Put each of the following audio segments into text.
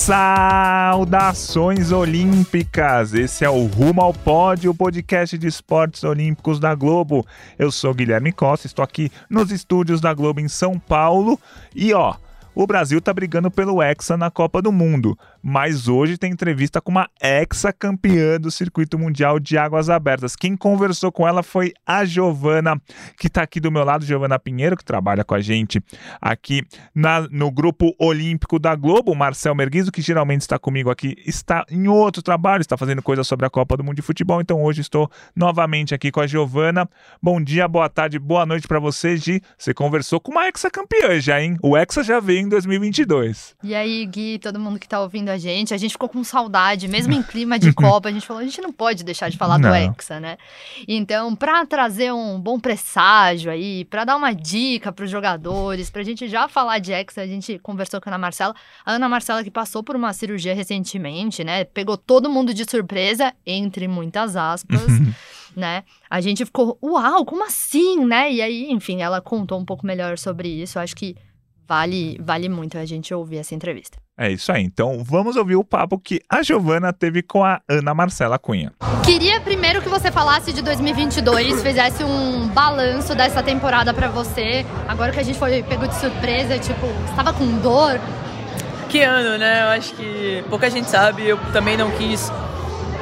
Saudações olímpicas! Esse é o Rumo ao Pódio, o podcast de esportes olímpicos da Globo. Eu sou Guilherme Costa, estou aqui nos estúdios da Globo em São Paulo e ó, o Brasil tá brigando pelo Hexa na Copa do Mundo, mas hoje tem entrevista com uma ex-campeã do Circuito Mundial de Águas Abertas. Quem conversou com ela foi a Giovana, que está aqui do meu lado, Giovana Pinheiro, que trabalha com a gente aqui na, no grupo olímpico da Globo. O Marcel Merguizo, que geralmente está comigo aqui, está em outro trabalho, está fazendo coisa sobre a Copa do Mundo de Futebol. Então hoje estou novamente aqui com a Giovana. Bom dia, boa tarde, boa noite para você, Gi. Você conversou com uma ex-campeã já, hein? O Hexa já veio em 2022. E aí, Gui, todo mundo que está ouvindo a gente. A gente ficou com saudade, mesmo em clima de Copa. A gente falou, a gente não pode deixar de falar não. do Hexa, né? Então, para trazer um bom presságio aí, para dar uma dica para os jogadores, para a gente já falar de Hexa, a gente conversou com a Ana Marcela. A Ana Marcela que passou por uma cirurgia recentemente, né? Pegou todo mundo de surpresa, entre muitas aspas. né? A gente ficou, uau, como assim, né? E aí, enfim, ela contou um pouco melhor sobre isso. Acho que vale, vale muito a gente ouvir essa entrevista. É isso aí. Então vamos ouvir o papo que a Giovana teve com a Ana Marcela Cunha. Queria primeiro que você falasse de 2022, fizesse um balanço dessa temporada para você. Agora que a gente foi pego de surpresa, tipo, estava com dor? Que ano, né? Eu acho que pouca gente sabe. Eu também não quis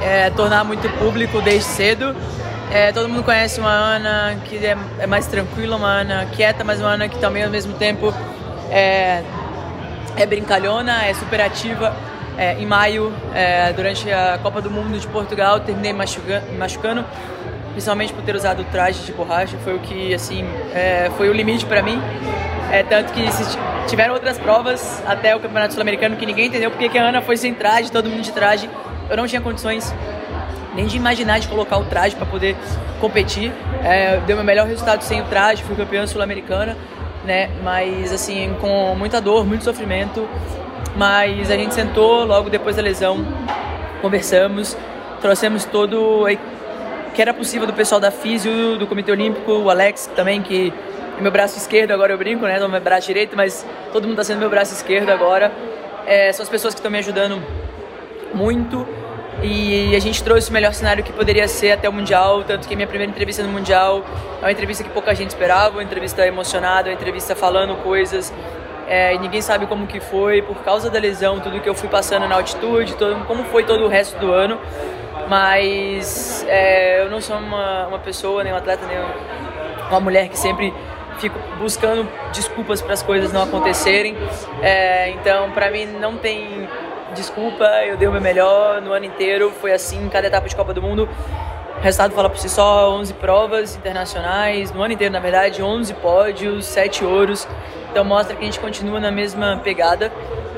é, tornar muito público desde cedo. É, todo mundo conhece uma Ana que é, é mais tranquila, uma Ana quieta, mas uma Ana que também ao mesmo tempo é, é brincalhona, é superativa. É, em maio, é, durante a Copa do Mundo de Portugal, terminei machucando, principalmente por ter usado o traje de borracha. Foi o que, assim, é, foi o limite para mim. É, tanto que tiveram outras provas até o Campeonato Sul-Americano que ninguém entendeu porque que a Ana foi sem traje, todo mundo de traje. Eu não tinha condições nem de imaginar de colocar o traje para poder competir. É, deu meu melhor resultado sem o traje, fui campeã sul-americana né? Mas assim, com muita dor, muito sofrimento. Mas a gente sentou logo depois da lesão, conversamos, trouxemos todo que era possível do pessoal da Físio, do Comitê Olímpico, o Alex também, que é meu braço esquerdo, agora eu brinco, né? Não meu braço direito, mas todo mundo está sendo meu braço esquerdo agora. É, são as pessoas que estão me ajudando muito e a gente trouxe o melhor cenário que poderia ser até o Mundial, tanto que minha primeira entrevista no Mundial é uma entrevista que pouca gente esperava, uma entrevista emocionada, uma entrevista falando coisas, é, e ninguém sabe como que foi, por causa da lesão, tudo que eu fui passando na altitude, todo, como foi todo o resto do ano, mas é, eu não sou uma, uma pessoa, nem um atleta, nem uma mulher que sempre fico buscando desculpas para as coisas não acontecerem, é, então para mim não tem desculpa, eu dei o meu melhor no ano inteiro, foi assim cada etapa de Copa do Mundo. O resultado fala por si só, 11 provas internacionais, no ano inteiro, na verdade, 11 pódios, 7 ouros. Então mostra que a gente continua na mesma pegada,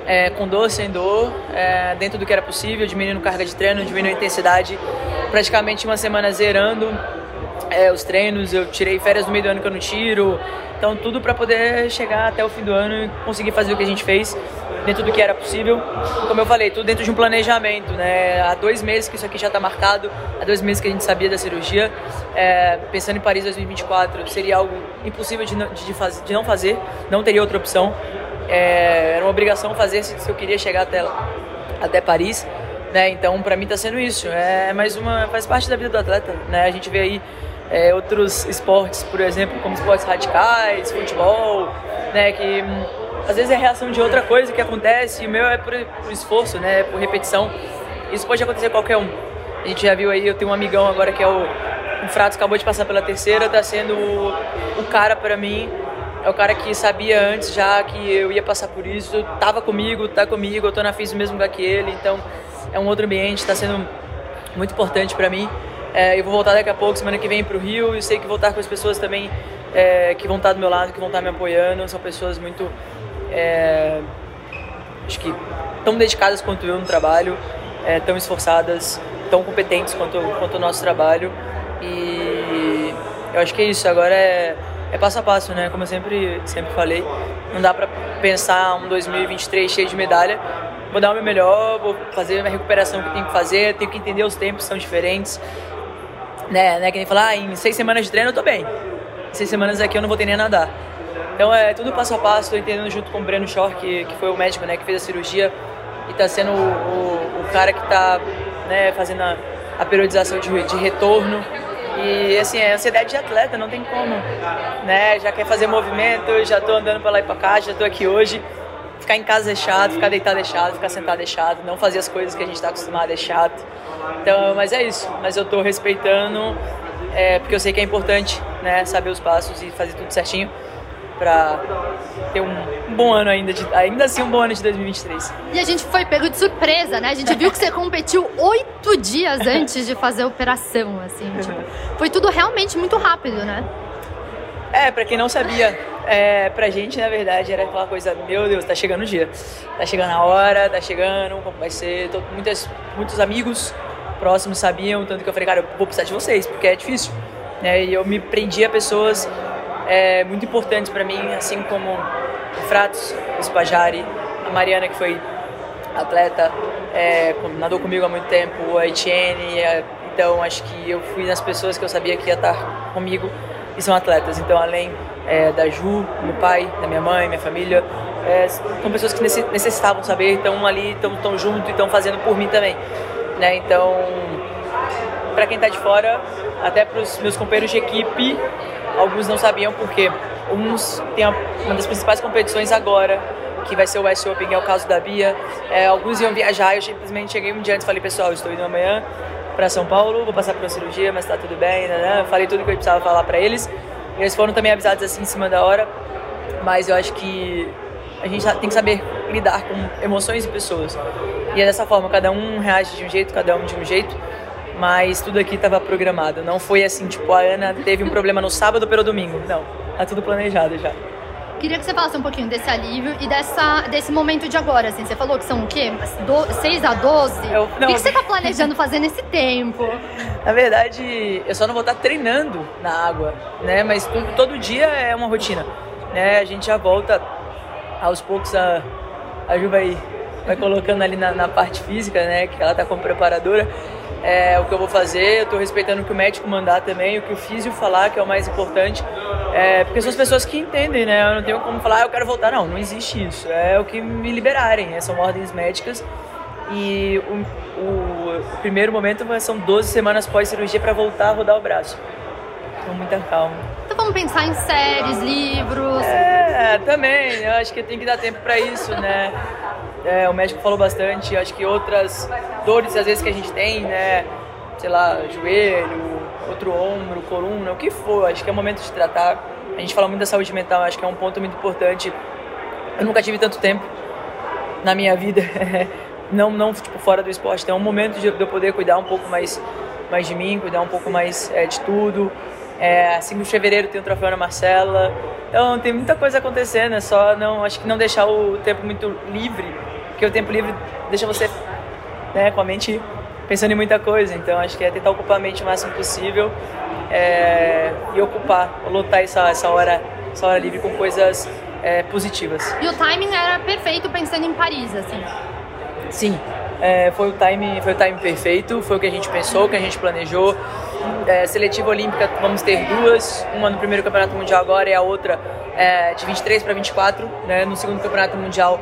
é, com dor, sem dor, é, dentro do que era possível, diminuindo carga de treino, diminuindo intensidade, praticamente uma semana zerando é, os treinos, eu tirei férias no meio do ano que eu não tiro, então tudo para poder chegar até o fim do ano e conseguir fazer o que a gente fez dentro do que era possível. Como eu falei, tudo dentro de um planejamento, né? Há dois meses que isso aqui já está marcado, há dois meses que a gente sabia da cirurgia. É, pensando em Paris 2024, seria algo impossível de não, de, fazer, de não fazer, não teria outra opção. É, era uma obrigação fazer se, se eu queria chegar até, até Paris. Né? Então, para mim está sendo isso. É mais uma faz parte da vida do atleta, né? A gente vê aí é, outros esportes, por exemplo, como esportes radicais, futebol, né, que hum, às vezes é reação de outra coisa que acontece, e o meu é por, por esforço, né, por repetição. Isso pode acontecer a qualquer um. A gente já viu aí, eu tenho um amigão agora que é o, o Fratos, acabou de passar pela terceira, tá sendo o, o cara para mim, é o cara que sabia antes já que eu ia passar por isso, tava comigo, tá comigo, eu tô na FIS mesmo que ele, então é um outro ambiente, tá sendo muito importante para mim. É, eu vou voltar daqui a pouco, semana que vem para o Rio, e sei que vou estar com as pessoas também é, que vão estar do meu lado, que vão estar me apoiando. São pessoas muito. É, acho que tão dedicadas quanto eu no trabalho, é, tão esforçadas, tão competentes quanto, quanto o nosso trabalho. E eu acho que é isso. Agora é é passo a passo, né? Como eu sempre, sempre falei, não dá para pensar um 2023 cheio de medalha. Vou dar o meu melhor, vou fazer a recuperação que tenho que fazer, tenho que entender os tempos são diferentes. Né, né? Que nem falar, ah, em seis semanas de treino eu tô bem. Em seis semanas aqui eu não vou ter nem nadar. Então é tudo passo a passo, tô entendendo junto com o Breno Shore, que, que foi o médico né, que fez a cirurgia e tá sendo o, o, o cara que tá né, fazendo a, a periodização de, de retorno. E assim, é ansiedade de atleta, não tem como. Né? Já quer fazer movimento, já tô andando pra lá e pra cá, já tô aqui hoje. Ficar em casa é chato, ficar deitado é chato, ficar sentado é chato, não fazer as coisas que a gente tá acostumado é chato. Então, mas é isso. Mas eu tô respeitando, é, porque eu sei que é importante, né? Saber os passos e fazer tudo certinho para ter um, bom ano ainda, de, ainda assim um bom ano de 2023. E a gente foi pego de surpresa, né? A gente viu que você competiu oito dias antes de fazer a operação, assim, tipo, foi tudo realmente muito rápido, né? É, pra quem não sabia, é, pra gente, na verdade, era aquela coisa, meu Deus, tá chegando o dia, tá chegando a hora, tá chegando, como vai ser, Tô, muitas, muitos amigos próximos sabiam, tanto que eu falei, cara, eu vou precisar de vocês, porque é difícil, né, e eu me prendi a pessoas é, muito importantes para mim, assim como o Fratos, o Spajari, a Mariana, que foi atleta, é, nadou comigo há muito tempo, a Etienne, é, então acho que eu fui nas pessoas que eu sabia que ia estar comigo e são atletas. Então, além é, da Ju, meu pai, da minha mãe, minha família, é, são pessoas que necessitavam saber, estão ali, estão junto e estão fazendo por mim também. Né? Então, para quem está de fora, até para os meus companheiros de equipe, alguns não sabiam porque uns têm uma das principais competições agora, que vai ser o West Open, é o caso da Bia. É, alguns iam viajar, eu simplesmente cheguei um dia antes e falei, pessoal, estou indo amanhã para São Paulo, vou passar por uma cirurgia, mas tá tudo bem, né? né? Falei tudo que eu precisava falar para eles. Eles foram também avisados assim em cima da hora, mas eu acho que a gente tem que saber lidar com emoções e pessoas. E é dessa forma, cada um reage de um jeito, cada um de um jeito mas tudo aqui estava programado. Não foi assim, tipo, a Ana teve um problema no sábado pelo domingo. Não, tá tudo planejado já. Queria que você falasse um pouquinho desse alívio e dessa, desse momento de agora, assim. Você falou que são o quê? Do, 6 a 12? Eu, não, o que, que você tá planejando fazer nesse tempo? Na verdade, eu só não vou estar treinando na água, né? Mas todo dia é uma rotina, né? A gente já volta aos poucos a, a Ju vai, vai colocando ali na, na parte física, né? Que ela tá como preparadora é, o que eu vou fazer, eu estou respeitando o que o médico mandar também, o que o físico falar, que é o mais importante, é, porque são as pessoas que entendem, né? Eu não tenho como falar, ah, eu quero voltar, não, não existe isso. É o que me liberarem, né? são ordens médicas. E o, o, o primeiro momento são 12 semanas pós-cirurgia para voltar a rodar o braço. Com muita calma. Então vamos pensar em séries, livros. É, também. Eu acho que tem que dar tempo para isso, né? É, o médico falou bastante, acho que outras dores às vezes que a gente tem, né? Sei lá, joelho, outro ombro, coluna, o que for, acho que é o momento de tratar. A gente fala muito da saúde mental, acho que é um ponto muito importante. Eu nunca tive tanto tempo na minha vida, não, não tipo, fora do esporte, então é um momento de eu poder cuidar um pouco mais, mais de mim, cuidar um pouco mais é, de tudo. É, assim de fevereiro tem o troféu na Marcela. Então tem muita coisa acontecendo, é só não, acho que não deixar o tempo muito livre porque o tempo livre deixa você né, com a mente pensando em muita coisa. Então acho que é tentar ocupar a mente o máximo possível é, e ocupar, lotar essa, essa, hora, essa hora livre com coisas é, positivas. E o timing era perfeito pensando em Paris, assim? Sim, é, foi, o time, foi o time perfeito, foi o que a gente pensou, o que a gente planejou. É, seletiva olímpica, vamos ter duas, uma no primeiro campeonato mundial agora e a outra é, de 23 para 24, né, no segundo campeonato mundial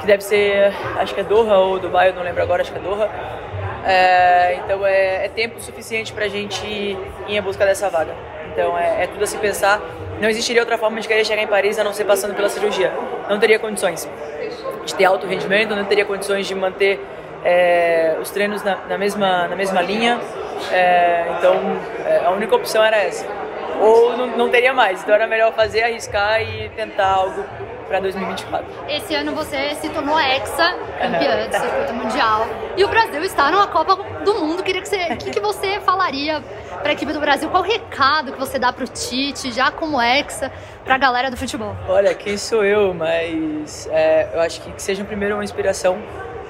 que deve ser, acho que é Doha ou Dubai, eu não lembro agora, acho que é Doha. É, então é, é, tempo suficiente para a gente ir em busca dessa vaga. Então é, é, tudo a se pensar. Não existiria outra forma de querer chegar em Paris a não ser passando pela cirurgia. Não teria condições de ter alto rendimento, não teria condições de manter é, os treinos na, na, mesma, na mesma linha. É, então é, a única opção era essa. Ou não, não teria mais. Então era melhor fazer, arriscar e tentar algo para 2024. Esse ano você se tornou hexa campeã do circuito mundial e o Brasil está numa Copa do Mundo. Queria que você, que, que você falaria para a equipe do Brasil? Qual o recado que você dá para o Tite, já como hexa, para a galera do futebol? Olha, quem sou eu, mas é, eu acho que, que seja primeiro uma inspiração.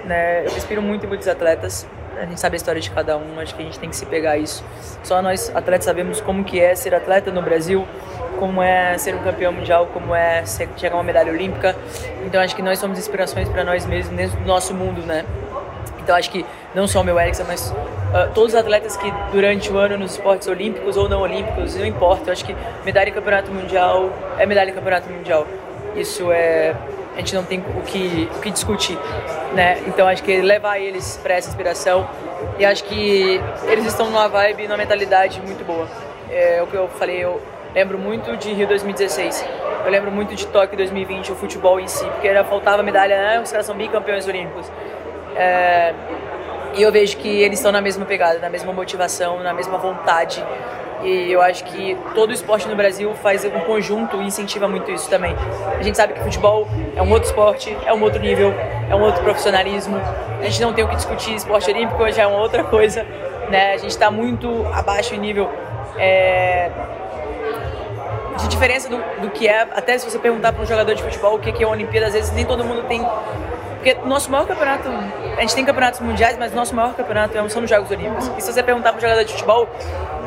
Né? Eu inspiro muito em muitos atletas. a gente sabe a história de cada um, acho que a gente tem que se pegar isso. Só nós atletas sabemos como que é ser atleta no Brasil, como é ser um campeão mundial, como é chegar a uma medalha olímpica. Então acho que nós somos inspirações para nós mesmos dentro do nosso mundo, né? Então acho que não só o meu Erickson, mas uh, todos os atletas que durante o ano nos esportes olímpicos ou não olímpicos, não importa, eu acho que medalha em campeonato mundial é medalha em campeonato mundial. Isso é a gente não tem o que, o que discutir, né? Então acho que levar eles para essa inspiração e acho que eles estão numa vibe, numa mentalidade muito boa. É o que eu falei, eu lembro muito de Rio 2016, eu lembro muito de Tóquio 2020, o futebol em si, porque era, faltava medalha, né? os caras são bicampeões olímpicos. É, e eu vejo que eles estão na mesma pegada, na mesma motivação, na mesma vontade. E eu acho que todo o esporte no Brasil faz um conjunto e incentiva muito isso também. A gente sabe que futebol é um outro esporte, é um outro nível, é um outro profissionalismo. A gente não tem o que discutir, esporte olímpico já é uma outra coisa. Né? A gente está muito abaixo em nível é, de diferença do, do que é. Até se você perguntar para um jogador de futebol o que é uma Olimpíada, às vezes nem todo mundo tem porque o nosso maior campeonato, a gente tem campeonatos mundiais, mas o nosso maior campeonato é são os Jogos Olímpicos. E se você perguntar para um jogador de futebol,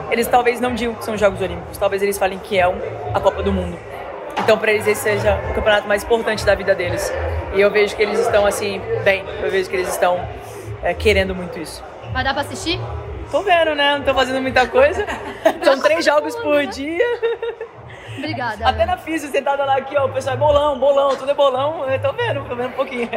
eles talvez não digam que são os Jogos Olímpicos, talvez eles falem que é a Copa do Mundo. Então, para eles, esse seja o campeonato mais importante da vida deles. E eu vejo que eles estão, assim, bem. Eu vejo que eles estão é, querendo muito isso. Vai dar para assistir? Tô vendo, né? Não tô fazendo muita coisa. São três jogos por dia. Obrigada. Até na física, sentada lá aqui, ó, o pessoal é bolão, bolão, tudo é bolão. Eu tô vendo, tô vendo um pouquinho.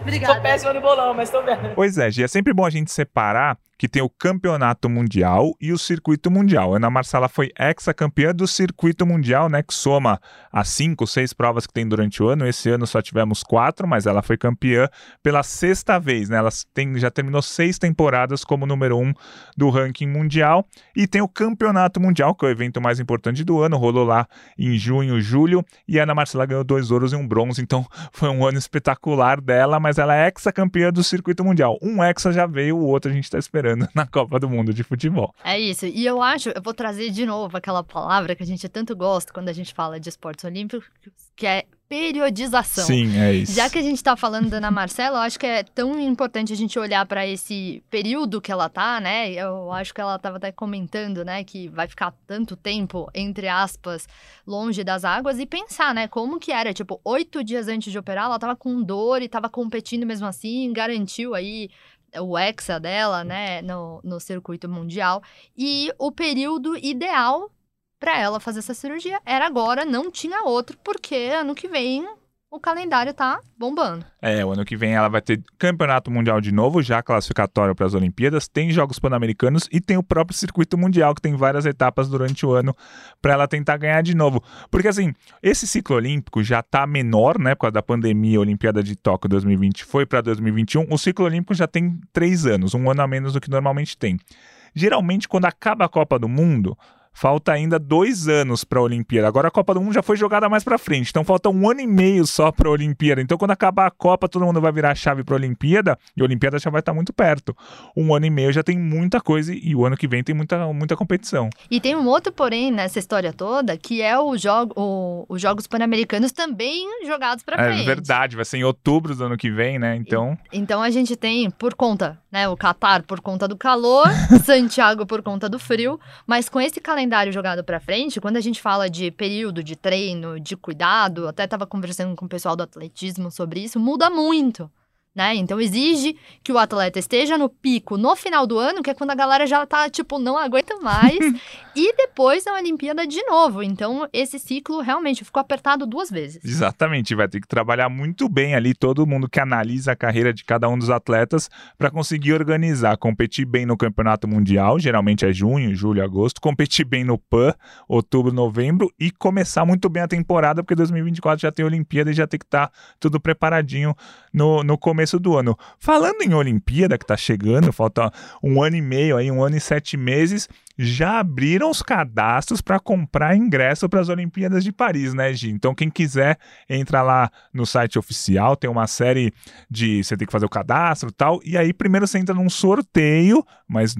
Obrigada. Sou péssima no bolão, mas tô vendo. Pois é, Gia, é sempre bom a gente separar que tem o Campeonato Mundial e o Circuito Mundial. Ana Marcela foi ex-campeã do Circuito Mundial, né, que soma as cinco, seis provas que tem durante o ano. Esse ano só tivemos quatro, mas ela foi campeã pela sexta vez, né? Ela tem, já terminou seis temporadas como número um do ranking mundial. E tem o Campeonato Mundial, que é o evento mais importante do ano, rolou lá em junho, julho, e Ana Marcela ganhou dois ouros e um bronze, então foi um ano espetacular dela, mas ela é ex-campeã do Circuito Mundial. Um exa já veio, o outro a gente está esperando na Copa do Mundo de futebol. É isso. E eu acho, eu vou trazer de novo aquela palavra que a gente tanto gosta quando a gente fala de esportes olímpicos, que é periodização. Sim, é isso. Já que a gente está falando da Ana Marcela, eu acho que é tão importante a gente olhar para esse período que ela tá, né? Eu acho que ela estava até comentando, né, que vai ficar tanto tempo, entre aspas, longe das águas e pensar, né, como que era, tipo, oito dias antes de operar, ela estava com dor e estava competindo mesmo assim, garantiu aí o hexa dela, né, no, no circuito mundial. E o período ideal para ela fazer essa cirurgia era agora, não tinha outro, porque ano que vem o calendário tá bombando. É, o ano que vem ela vai ter campeonato mundial de novo, já classificatório para as Olimpíadas, tem jogos pan-americanos e tem o próprio circuito mundial que tem várias etapas durante o ano para ela tentar ganhar de novo. Porque assim, esse ciclo olímpico já tá menor, né, por causa da pandemia, a Olimpíada de Tóquio 2020 foi para 2021. O ciclo olímpico já tem três anos, um ano a menos do que normalmente tem. Geralmente, quando acaba a Copa do Mundo, falta ainda dois anos para a Olimpíada. Agora a Copa do Mundo já foi jogada mais para frente, então falta um ano e meio só para a Olimpíada. Então quando acabar a Copa, todo mundo vai virar a chave para a Olimpíada e a Olimpíada já vai estar tá muito perto. Um ano e meio já tem muita coisa e o ano que vem tem muita, muita competição. E tem um outro porém nessa história toda, que é o jogo, o, os Jogos Pan-Americanos também jogados para é frente. É verdade, vai ser em outubro do ano que vem, né? Então. E, então a gente tem por conta, né, o Catar por conta do calor, Santiago por conta do frio, mas com esse calendário jogado para frente, quando a gente fala de período de treino, de cuidado, até estava conversando com o pessoal do atletismo sobre isso, muda muito né? Então exige que o atleta esteja no pico no final do ano, que é quando a galera já tá, tipo, não aguenta mais, e depois na Olimpíada de novo. Então esse ciclo realmente ficou apertado duas vezes. Exatamente, vai ter que trabalhar muito bem ali todo mundo que analisa a carreira de cada um dos atletas para conseguir organizar, competir bem no Campeonato Mundial, geralmente é junho, julho, agosto, competir bem no PAN, outubro, novembro e começar muito bem a temporada, porque 2024 já tem Olimpíada e já tem que estar tá tudo preparadinho no, no começo começo do ano. Falando em Olimpíada, que está chegando, falta um ano e meio aí, um ano e sete meses, já abriram os cadastros para comprar ingresso para as Olimpíadas de Paris, né, Gi? Então, quem quiser, entra lá no site oficial, tem uma série de. Você tem que fazer o cadastro e tal. E aí, primeiro você entra num sorteio, mas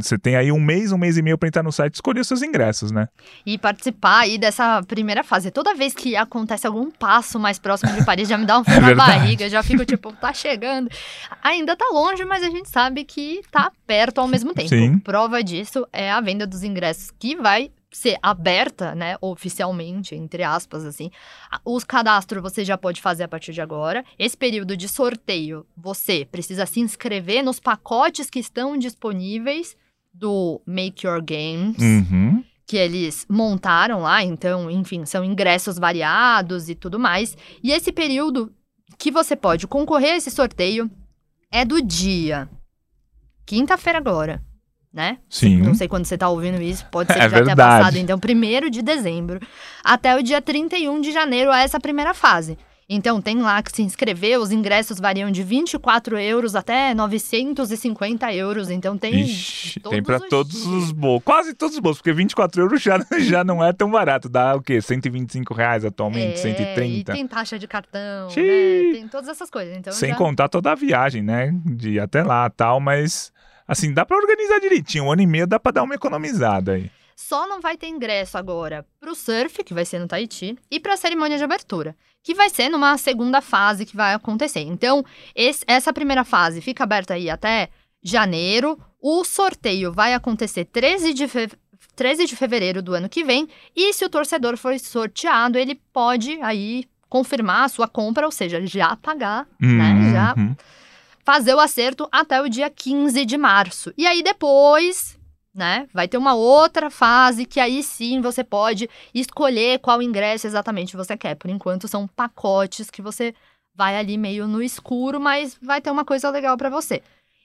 você tem aí um mês, um mês e meio para entrar no site e escolher os seus ingressos, né? E participar aí dessa primeira fase. Toda vez que acontece algum passo mais próximo de Paris, já me dá um frio é na barriga, já fico tipo, tá chegando. Ainda tá longe, mas a gente sabe que tá perto ao mesmo tempo. Sim. Prova disso é a venda dos ingressos que vai ser aberta, né, oficialmente, entre aspas, assim. Os cadastros você já pode fazer a partir de agora. Esse período de sorteio, você precisa se inscrever nos pacotes que estão disponíveis do Make Your Games. Uhum. Que eles montaram lá, então, enfim, são ingressos variados e tudo mais. E esse período que você pode concorrer a esse sorteio é do dia quinta-feira agora, né? Sim. Não sei quando você tá ouvindo isso, pode ser que É já tenha verdade. passado. Então, 1 de dezembro até o dia 31 de janeiro a essa primeira fase. Então, tem lá que se inscrever, os ingressos variam de 24 euros até 950 euros. Então, tem. Ixi, tem para os todos os bolsos, quase todos os bolsos, porque 24 euros já, já não é tão barato. Dá o quê? 125 reais atualmente, É, 130. E tem taxa de cartão, né? Tem todas essas coisas. Então, Sem já... contar toda a viagem, né? De ir até lá tal, mas assim, dá pra organizar direitinho. Um ano e meio dá pra dar uma economizada aí. Só não vai ter ingresso agora pro surf, que vai ser no Tahiti, e pra cerimônia de abertura, que vai ser numa segunda fase que vai acontecer. Então, esse- essa primeira fase fica aberta aí até janeiro. O sorteio vai acontecer 13 de, fe- 13 de fevereiro do ano que vem. E se o torcedor for sorteado, ele pode aí confirmar a sua compra, ou seja, já pagar, né? Já Uhum. Fazer o acerto até o dia 15 de março. E aí depois, né, vai ter uma outra fase que aí sim você pode escolher qual ingresso exatamente você quer. Por enquanto são pacotes que você vai ali meio no escuro, mas vai ter uma coisa legal pra você.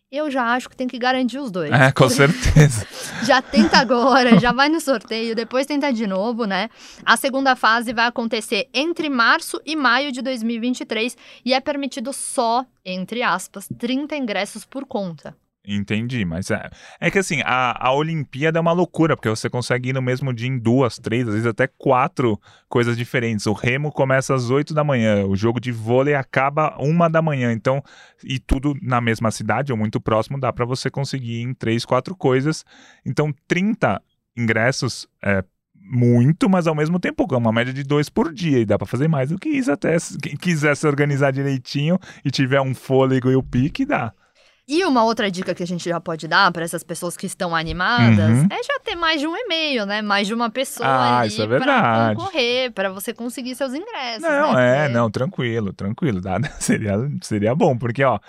Eu já acho que tem que garantir os dois. É, com certeza. Já tenta agora, já vai no sorteio, depois tenta de novo, né? A segunda fase vai acontecer entre março e maio de 2023 e é permitido só, entre aspas, 30 ingressos por conta. Entendi, mas é, é que assim, a, a Olimpíada é uma loucura, porque você consegue ir no mesmo dia em duas, três, às vezes até quatro coisas diferentes. O remo começa às oito da manhã, o jogo de vôlei acaba uma da manhã, então, e tudo na mesma cidade ou muito próximo, dá pra você conseguir em três, quatro coisas. Então, 30 ingressos é muito, mas ao mesmo tempo é uma média de dois por dia, e dá pra fazer mais do que isso até. Quem quiser se organizar direitinho e tiver um fôlego e o pique, dá. E uma outra dica que a gente já pode dar para essas pessoas que estão animadas Uhum. é já ter mais de um e-mail, né? Mais de uma pessoa Ah, ali isso é pra verdade. concorrer, para você conseguir seus ingressos. Não, né? é, Porque- não, tranquilo, tranquilo. dá- seria, seria bom, porque, ó,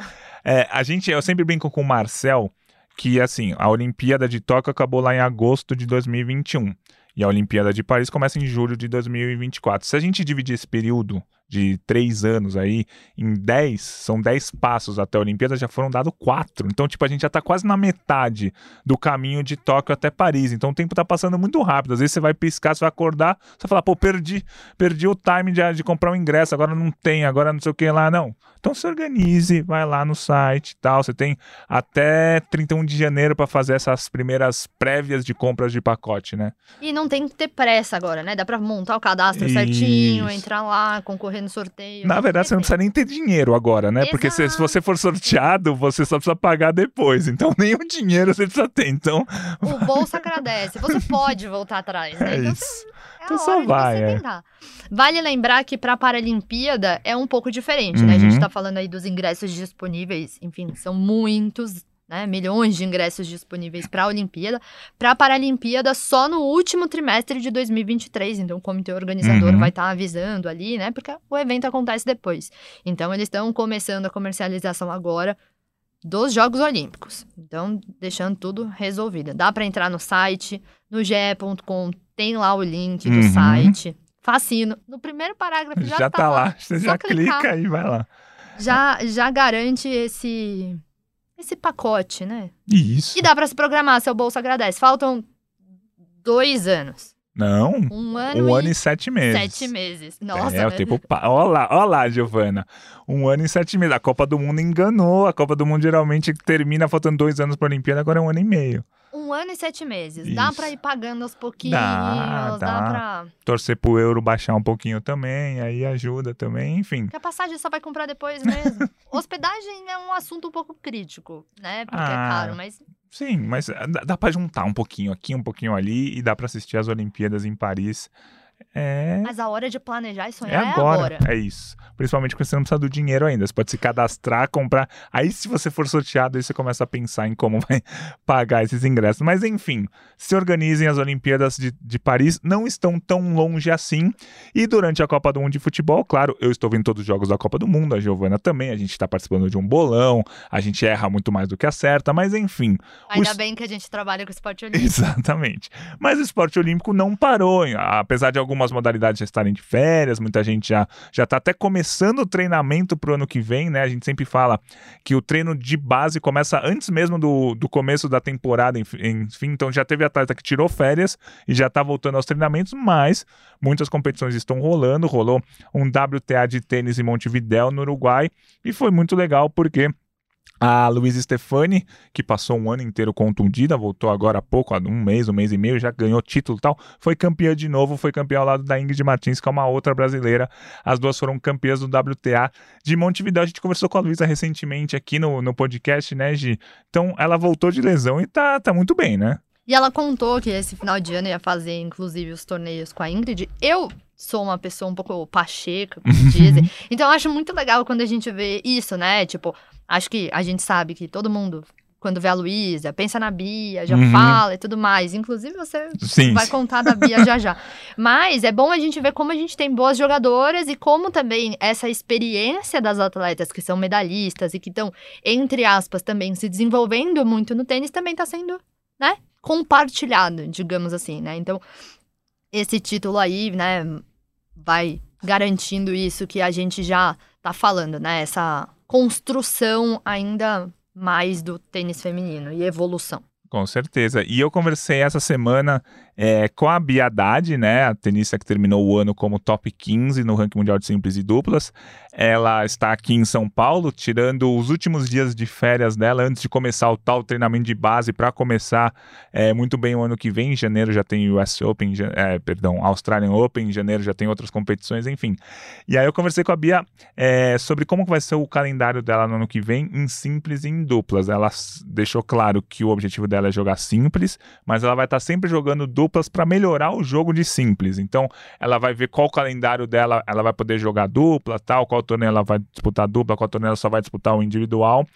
é, a gente, eu sempre brinco com o Marcel que, assim, a Olimpíada de Tóquio acabou lá em agosto de 2021 e a Olimpíada de Paris começa em julho de 2024. Se a gente dividir esse período de três anos aí em 10, são 10 passos até a Olimpíada, já foram dados quatro. Então, tipo, a gente já tá quase na metade do caminho de Tóquio até Paris. Então, o tempo tá passando muito rápido. Às vezes você vai piscar, você vai acordar, você vai falar, pô, perdi, perdi o time de, de comprar o ingresso, agora não tem, agora não sei o que lá, não. Então se organize, vai lá no site e tal. Você tem até 31 de janeiro para fazer essas primeiras prévias de compras de pacote, né? E não tem que ter pressa agora, né? Dá pra montar o cadastro certinho, Isso. entrar lá, concorrer no sorteio. Na verdade, você não precisa nem ter dinheiro agora, né? Porque se, se você for sorteado, você só precisa pagar depois. Então nem o dinheiro você precisa ter. Então O bolso agradece. Você pode voltar atrás, né? é Então, isso. É Então só vai, é. Vale lembrar que para a Paralimpíada é um pouco diferente, né? A gente Uhum. tá falando aí dos ingressos disponíveis, enfim, são muitos, né? Milhões de ingressos disponíveis para a Olimpíada. Para a Paralimpíada, só no último trimestre de 2023. Então, o comitê organizador Uhum. vai estar avisando ali, né? Porque o evento acontece depois. Então, eles estão começando a comercialização agora dos Jogos Olímpicos. Então, deixando tudo resolvido. Dá para entrar no site, no ge.com, tem lá o link do Uhum. site. Facinho. No primeiro parágrafo já, Já, tá lá. Você Só já clicar. clica e vai lá. Já, já garante esse, esse pacote, né? Isso. E dá para se programar, seu bolso agradece. Faltam dois anos. Não, um ano, um e... ano e sete meses. Sete meses. Nossa. É, o tempo. Olha lá, olha lá, Giovana. Um ano e sete meses. A Copa do Mundo enganou. A Copa do Mundo geralmente termina faltando dois anos para a Olimpíada, agora é um ano e meio. Um ano e sete meses. Isso. Dá para ir pagando aos pouquinhos. Dá, dá. dá pra... Torcer pro euro baixar um pouquinho também, aí ajuda também, enfim. Que a passagem só vai comprar depois mesmo. Hospedagem é um assunto um pouco crítico, né? Porque é ah, é caro, mas Sim, mas eh, dá, dá para juntar um pouquinho aqui, um pouquinho ali e dá para assistir as Olimpíadas em Paris é... Mas a hora de planejar e sonhar é agora. É, agora. é isso. Principalmente porque você não precisa do dinheiro ainda. Você pode se cadastrar, comprar. Aí, se você for sorteado, aí você começa a pensar em como vai pagar esses ingressos. Mas, enfim, se organizem as Olimpíadas de, de Paris. Não estão tão longe assim. E durante a Copa do Mundo de Futebol, claro, eu estou vendo todos os jogos da Copa do Mundo. A Giovana também. A gente está participando de um bolão. A gente erra muito mais do que acerta. Mas, enfim. Ainda bem que a gente trabalha com esporte olímpico. Exatamente. Mas o esporte olímpico não parou. Apesar de algumas modalidades já estarem de férias, muita gente já já está até começando o treinamento para o ano que vem, né? A gente sempre fala que o treino de base começa antes mesmo do, do começo da temporada, enfim, então já teve atleta que tirou férias e já está voltando aos treinamentos, mas muitas competições estão rolando, rolou um WTA de tênis em Montevidéu, no Uruguai, e foi muito legal porque a Luísa Stefani, que passou um ano inteiro contundida, voltou agora há pouco, há um mês, um mês e meio, já ganhou título e tal, foi campeã de novo, foi campeã ao lado da Ingrid Martins, que é uma outra brasileira. As duas foram campeãs do WTA de Montevideo. A gente conversou com a Luísa recentemente aqui no, no podcast, né, Gi? Então, ela voltou de lesão e tá, tá muito bem, né? E ela contou que esse final de ano ia fazer, inclusive, os torneios com a Ingrid. Eu sou uma pessoa um pouco pacheca, como dizem. Então, eu acho muito legal quando a gente vê isso, né? Tipo, Acho que a gente sabe que todo mundo, quando vê a Luísa, pensa na Bia, já uhum. fala e tudo mais. Inclusive, você Sim. vai contar da Bia já já. Mas é bom a gente ver como a gente tem boas jogadoras e como também essa experiência das atletas que são medalhistas e que estão, entre aspas, também se desenvolvendo muito no tênis também está sendo, né? Compartilhado, digamos assim, né? Então, esse título aí, né, vai garantindo isso que a gente já tá falando, né? Essa construção ainda mais do tênis feminino e evolução. Com certeza. E eu conversei essa semana é, com a Bia Haddad, né, a tenista que terminou o ano como top 15 no ranking mundial de simples e duplas. Ela está aqui em São Paulo, tirando os últimos dias de férias dela antes de começar o tal treinamento de base para começar é, muito bem o ano que vem. Em janeiro já tem US Open, é, perdão, Australian Open, em janeiro já tem outras competições, enfim. E aí eu conversei com a Bia é, sobre como vai ser o calendário dela no ano que vem em simples e em duplas. Ela deixou claro que o objetivo dela é jogar simples, mas ela vai estar sempre jogando duplas duplas para melhorar o jogo de simples. Então, ela vai ver qual o calendário dela, ela vai poder jogar dupla, tal, qual torneio ela vai disputar dupla, qual torneio ela só vai disputar o individual.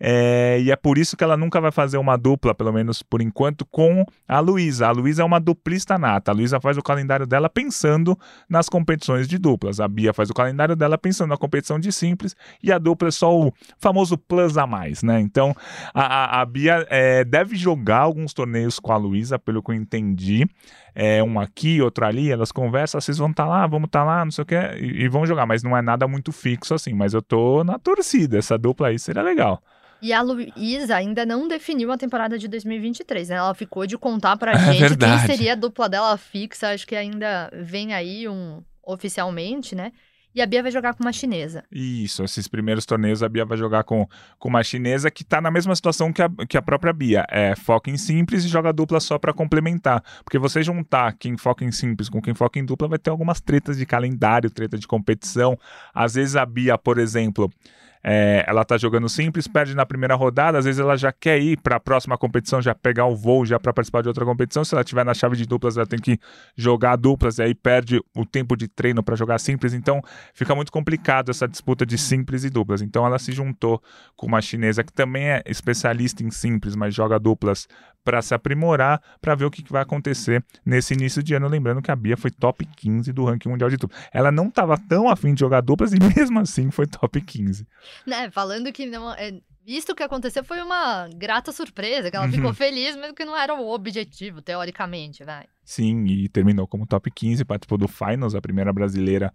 É, e é por isso que ela nunca vai fazer uma dupla, pelo menos por enquanto, com a Luísa. A Luísa é uma duplista nata. A Luísa faz o calendário dela pensando nas competições de duplas. A Bia faz o calendário dela pensando na competição de simples e a dupla é só o famoso plus a mais, né? Então, a, a, a Bia é, deve jogar alguns torneios com a Luísa, pelo que eu entendi é, um aqui, outro ali, elas conversam, vocês vão estar tá lá, vamos estar tá lá, não sei o que, e, e, vão jogar, mas não é nada muito fixo assim, mas eu tô na torcida, essa dupla aí seria legal. E a Luísa ainda não definiu a temporada de 2023, né? Ela ficou de contar pra é gente quem seria a dupla dela fixa, acho que ainda vem aí um oficialmente, né? E a Bia vai jogar com uma chinesa. Isso, esses primeiros torneios a Bia vai jogar com, com uma chinesa que tá na mesma situação que a, que a própria Bia. É, foca em simples e joga dupla só para complementar. Porque você juntar quem foca em simples com quem foca em dupla vai ter algumas tretas de calendário, treta de competição. Às vezes a Bia, por exemplo, é, ela tá jogando simples, perde na primeira rodada, às vezes ela já quer ir para a próxima competição, já pegar o voo já para participar de outra competição. Se ela tiver na chave de duplas, ela tem que jogar duplas e aí perde o tempo de treino para jogar simples. Então fica muito complicado essa disputa de simples e duplas. Então ela se juntou com uma chinesa que também é especialista em simples, mas joga duplas para se aprimorar, para ver o que, que, vai acontecer nesse início de ano. Lembrando que a Bia foi top 15 do ranking mundial de duplas. Ela não estava tão afim de jogar duplas e mesmo assim foi top 15. Né, falando que não. É... Que aconteceu foi uma grata surpresa, que ela ficou uhum. feliz, mesmo que não era o objetivo, teoricamente, vai. Sim, e terminou como top 15, participou do Finals, a primeira brasileira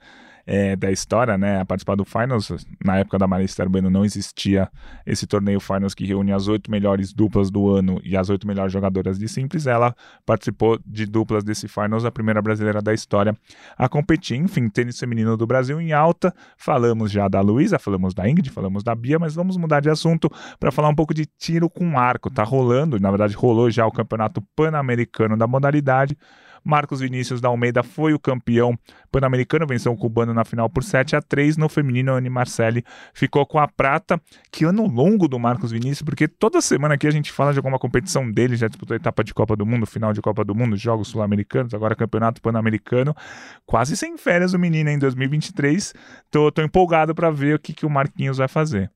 é, da história, né, a participar do Finals. Na época da Marista Urbano não existia esse torneio Finals que reúne as oito melhores duplas do ano e as oito melhores jogadoras de simples. Ela participou de duplas desse Finals, a primeira brasileira da história a competir. Enfim, tênis feminino do Brasil em alta. Falamos já da Luísa, falamos da Ingrid, falamos da Bia, mas vamos mudar de assunto para falar um pouco de tiro com arco. Tá rolando, na verdade rolou já o Campeonato Pan-Americano da modalidade. Marcos Vinícius da Almeida foi o campeão pan-americano, venceu o cubano na final por 7 a 3 No feminino, Anne Marcelli ficou com a prata. Que ano longo do Marcos Vinícius, porque toda semana aqui a gente fala de alguma competição dele, já disputou etapa de Copa do Mundo, final de Copa do Mundo, Jogos Sul-Americanos, agora Campeonato Pan-Americano. Quase sem férias o menino em 2023. Tô, tô empolgado para ver o que, que o Marquinhos vai fazer.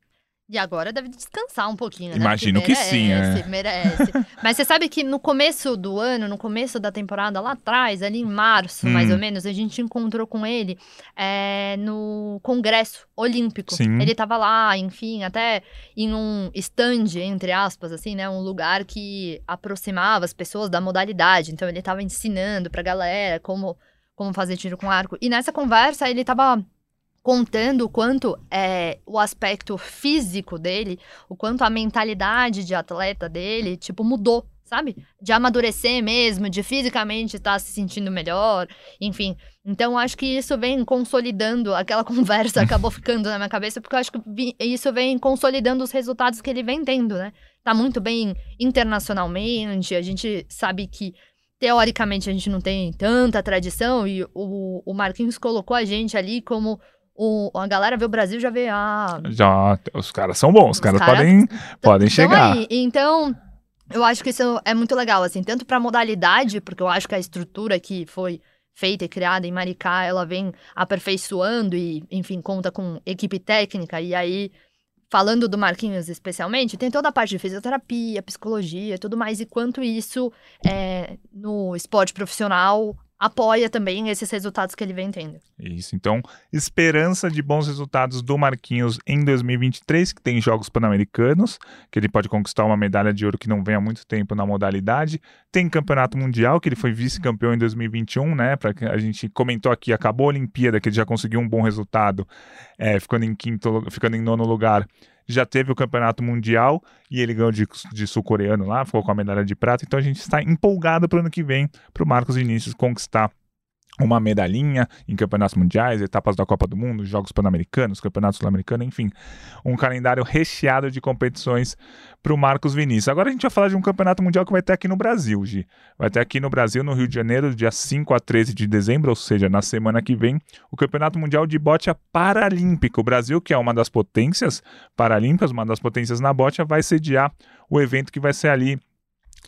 E agora deve descansar um pouquinho, né? Imagino que sim, merece, é. merece. Mas você sabe que no começo do ano, no começo da temporada, lá atrás, ali em março, Hum. mais ou menos, a gente encontrou com ele é, no Congresso Olímpico. Sim. Ele tava lá, enfim, até em um stand, entre aspas, assim, né? Um lugar que aproximava as pessoas da modalidade. Então ele tava ensinando pra galera como, como fazer tiro com arco. E nessa conversa ele tava contando o quanto é, o aspecto físico dele, o quanto a mentalidade de atleta dele, tipo, mudou, sabe? De amadurecer mesmo, de fisicamente estar se sentindo melhor, enfim. Então, acho que isso vem consolidando, aquela conversa acabou ficando na minha cabeça, porque eu acho que isso vem consolidando os resultados que ele vem tendo, né? Tá muito bem internacionalmente, a gente sabe que teoricamente a gente não tem tanta tradição e o, o Marquinhos colocou a gente ali como o, a galera vê o Brasil já vê ah, Já, os caras são bons, os Os caras podem, podem Então, chegar. aí, então, eu acho que isso é muito legal, assim, tanto pra modalidade, porque eu acho que a estrutura que foi feita e criada em Maricá, ela vem aperfeiçoando e, enfim, conta com equipe técnica, e aí, falando do Marquinhos especialmente, tem toda a parte de fisioterapia, psicologia e tudo mais, e quanto isso, é, no esporte profissional, apoia também esses resultados que ele vem tendo. Isso, então, esperança de bons resultados do Marquinhos em 2023, que tem Jogos Pan-Americanos, que ele pode conquistar uma medalha de ouro que não vem há muito tempo na modalidade. Tem Campeonato Mundial, que ele foi vice-campeão em 2021, né? Que a gente comentou aqui, acabou a Olimpíada, que ele já conseguiu um bom resultado, é, ficando em quinto, ficando em nono lugar. Já teve o Campeonato Mundial e ele ganhou de, de sul-coreano lá, ficou com a medalha de prata. Então a gente está empolgado para o ano que vem para o Marcos Vinícius conquistar uma medalhinha em campeonatos mundiais, etapas da Copa do Mundo, Jogos Pan-Americanos, Campeonato Sul-Americano, enfim, um calendário recheado de competições para o Marcos Vinícius. Agora a gente vai falar de um campeonato mundial que vai ter aqui no Brasil, Gi. Vai ter aqui no Brasil, no Rio de Janeiro, dia 5 a 13 de dezembro, ou seja, na semana que vem, o Campeonato Mundial de Bote Paralímpico. O Brasil, que é uma das potências paralímpicas, uma das potências na bote, vai sediar o evento que vai ser ali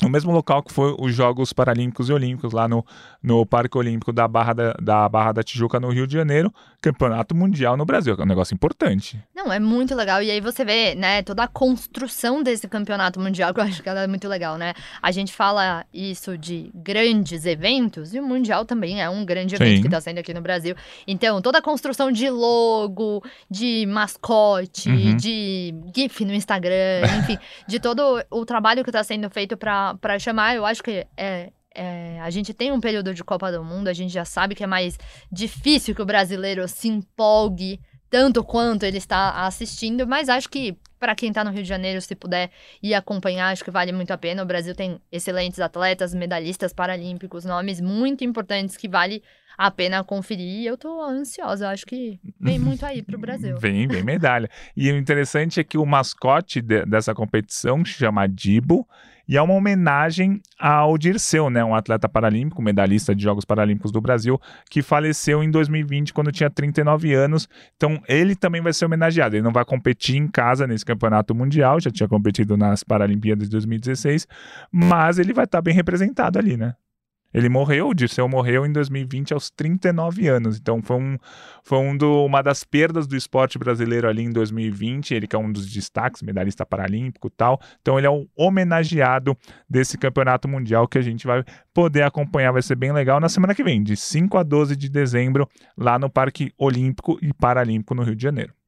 no mesmo local que foi os Jogos Paralímpicos e Olímpicos, lá no, no Parque Olímpico da Barra da, da Barra da Tijuca, no Rio de Janeiro, Campeonato Mundial no Brasil, que é um negócio importante. Não, é muito legal. E aí você vê, né, toda a construção desse campeonato mundial, que eu acho que ela é muito legal, né? A gente fala isso de grandes eventos, e o Mundial também é um grande evento Sim. que tá saindo aqui no Brasil. Então, toda a construção de logo, de mascote, Uhum. de GIF no Instagram, enfim, de todo o trabalho que tá sendo feito pra pra chamar, eu acho que é. é, a gente tem um período de Copa do Mundo, a gente já sabe que é mais difícil que o brasileiro se empolgue tanto quanto ele está assistindo, mas acho que para quem tá no Rio de Janeiro, se puder ir acompanhar, acho que vale muito a pena. O Brasil tem excelentes atletas, medalhistas paralímpicos, nomes muito importantes que vale a pena conferir. E eu tô ansiosa, acho que vem muito aí pro Brasil. Vem, vem medalha. E o interessante é que o mascote de- dessa competição se chama Dibo e é uma homenagem ao Dirceu, né, um atleta paralímpico, medalhista de Jogos Paralímpicos do Brasil, que faleceu em 2020 quando tinha 39 anos. Então, ele também vai ser homenageado. Ele não vai competir em casa nesse campeonato mundial, já tinha competido nas Paralimpíadas de 2016, mas ele vai estar bem representado ali, né? Ele morreu, o Dirceu morreu em 2020 aos 39 anos. Então foi, um, foi um do, uma das perdas do esporte brasileiro ali em 2020. Ele que é um dos destaques, medalhista paralímpico e tal. Então ele é o homenageado desse campeonato mundial que a gente vai poder acompanhar. Vai ser bem legal na semana que vem, de 5 a 12 de dezembro, lá no Parque Olímpico e Paralímpico no Rio de Janeiro.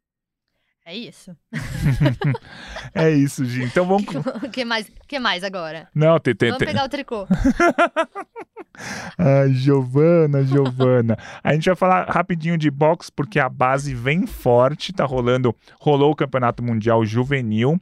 É isso. é isso, Gi. Então vamos. O que mais, que mais agora? Não, tem, tem, Vamos tem... pegar o tricô. Ai, Giovana, Giovana. A gente vai falar rapidinho de boxe, porque a base vem forte. Tá rolando. Rolou o Campeonato Mundial Juvenil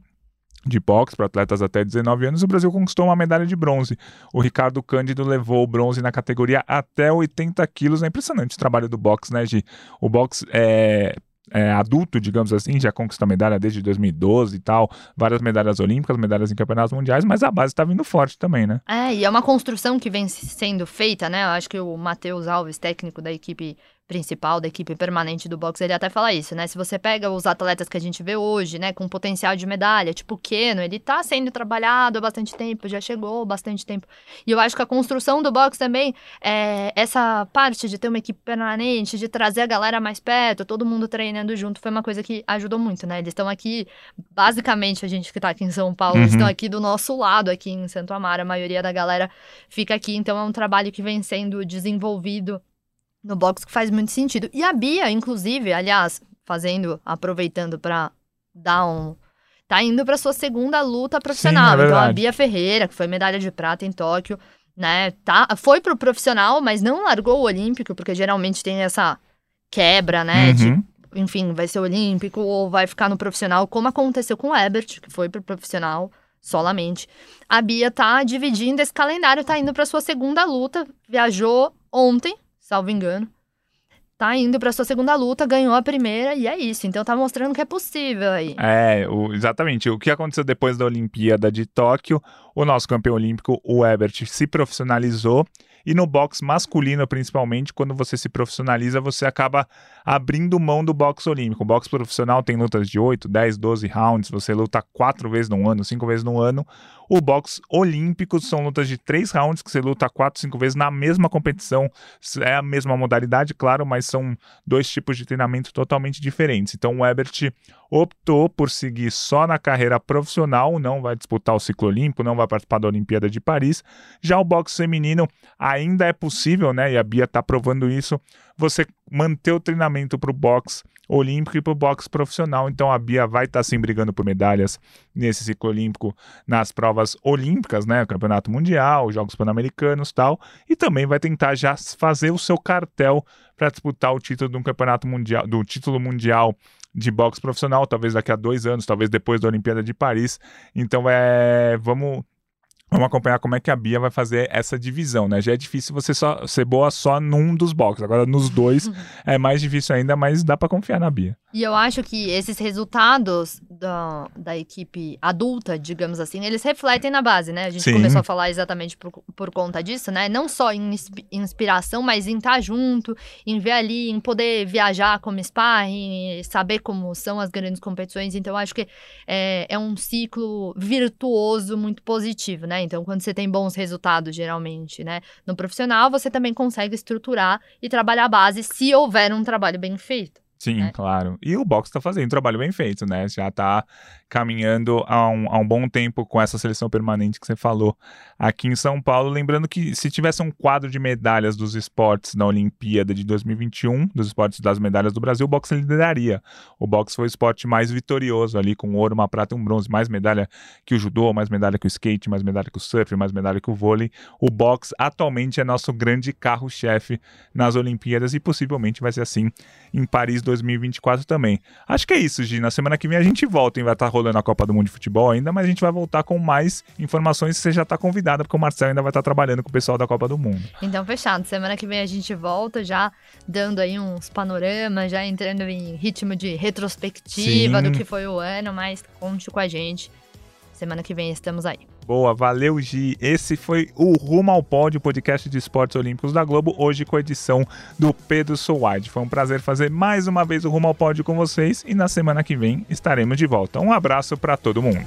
de boxe para atletas até 19 anos, o Brasil conquistou uma medalha de bronze. O Ricardo Cândido levou o bronze na categoria até 80 quilos. É impressionante o trabalho do boxe, né, Gi? O boxe é, é, adulto, digamos assim, já conquistou medalha desde 2012 e tal, várias medalhas olímpicas, medalhas em campeonatos mundiais, mas a base está vindo forte também, né? É, e é uma construção que vem sendo feita, né? Eu acho que o Matheus Alves, técnico da equipe principal da equipe permanente do boxe, ele até fala isso, né? Se você pega os atletas que a gente vê hoje, né, com potencial de medalha, tipo o Keno, ele tá sendo trabalhado há bastante tempo, já chegou bastante tempo. E eu acho que a construção do boxe também, é, essa parte de ter uma equipe permanente, de trazer a galera mais perto, todo mundo treinando junto, foi uma coisa que ajudou muito, né? Eles estão aqui, basicamente a gente que tá aqui em São Paulo, uhum. estão aqui do nosso lado, aqui em Santo Amaro, a maioria da galera fica aqui, então é um trabalho que vem sendo desenvolvido no box que faz muito sentido. E a Bia, inclusive, aliás, fazendo, aproveitando para dar um. Tá indo para sua segunda luta profissional. Sim, é então a Bia Ferreira, que foi medalha de prata em Tóquio, né? Tá, foi pro profissional, mas não largou o olímpico, porque geralmente tem essa quebra, né? Uhum. De, enfim, vai ser olímpico ou vai ficar no profissional, como aconteceu com o Ebert, que foi pro profissional solamente. A Bia tá dividindo esse calendário, tá indo para sua segunda luta, viajou ontem salvo engano. Tá indo para sua segunda luta, ganhou a primeira e é isso. Então tá mostrando que é possível aí. É, o, exatamente. O que aconteceu depois da Olimpíada de Tóquio, o nosso campeão olímpico, o Ebert, se profissionalizou e no boxe masculino, principalmente, quando você se profissionaliza, você acaba abrindo mão do boxe olímpico. O boxe profissional tem lutas de 8, 10, 12 rounds, você luta quatro vezes no ano, cinco vezes no ano. O boxe olímpico são lutas de três rounds que você luta quatro, cinco vezes na mesma competição. É a mesma modalidade, claro, mas são dois tipos de treinamento totalmente diferentes. Então o Ebert optou por seguir só na carreira profissional, não vai disputar o ciclo olímpico, não vai participar da Olimpíada de Paris. Já o boxe feminino ainda é possível, né? E a Bia está provando isso. Você manter o treinamento para o boxe olímpico e para o boxe profissional. Então a Bia vai estar tá, sim brigando por medalhas nesse ciclo olímpico nas provas olímpicas, né? Campeonato Mundial, Jogos Pan-Americanos tal. E também vai tentar já fazer o seu cartel para disputar o título um campeonato mundial, do título mundial de boxe profissional, talvez daqui a dois anos, talvez depois da Olimpíada de Paris. Então, é, vamos Vamos acompanhar como é que a Bia vai fazer essa divisão, né? Já é difícil você só ser boa só num dos boxes. Agora, nos dois é mais difícil ainda, mas dá para confiar na Bia. E eu acho que esses resultados da, da equipe adulta, digamos assim, eles refletem na base, né? A gente Sim. começou a falar exatamente por, por conta disso, né? Não só em inspiração, mas em estar junto, em ver ali, em poder viajar como sparring, saber como são as grandes competições. Então, eu acho que é, é um ciclo virtuoso muito positivo, né? Então, quando você tem bons resultados, geralmente, né? No profissional, você também consegue estruturar e trabalhar a base se houver um trabalho bem feito. Sim, né? claro. E o box está fazendo um trabalho bem feito, né? Já está caminhando há um, há um bom tempo com essa seleção permanente que você falou aqui em São Paulo. Lembrando que se tivesse um quadro de medalhas dos esportes na Olimpíada de 2021, dos esportes das medalhas do Brasil, o boxe lideraria. O boxe foi o esporte mais vitorioso ali, com ouro, uma prata e um bronze, mais medalha que o judô, mais medalha que o skate, mais medalha que o surf, mais medalha que o vôlei. O boxe atualmente é nosso grande carro-chefe nas Olimpíadas e possivelmente vai ser assim em Paris 2024 também. Acho que é isso, Gi. Na semana que vem a gente volta, hein? Vai estar rolando rolando a Copa do Mundo de Futebol ainda, mas a gente vai voltar com mais informações. Você já está convidada, porque o Marcelo ainda vai estar trabalhando com o pessoal da Copa do Mundo. Então, fechado. Semana que vem a gente volta já dando aí uns panoramas, já entrando em ritmo de retrospectiva Sim. do que foi o ano, mas conte com a gente. Semana que vem estamos aí. Boa, valeu Gi. Esse foi o Rumo ao Pódio, podcast de esportes olímpicos da Globo, hoje com a edição do Pedro Souade. Foi um prazer fazer mais uma vez o Rumo ao Pódio com vocês e na semana que vem estaremos de volta. Um abraço para todo mundo.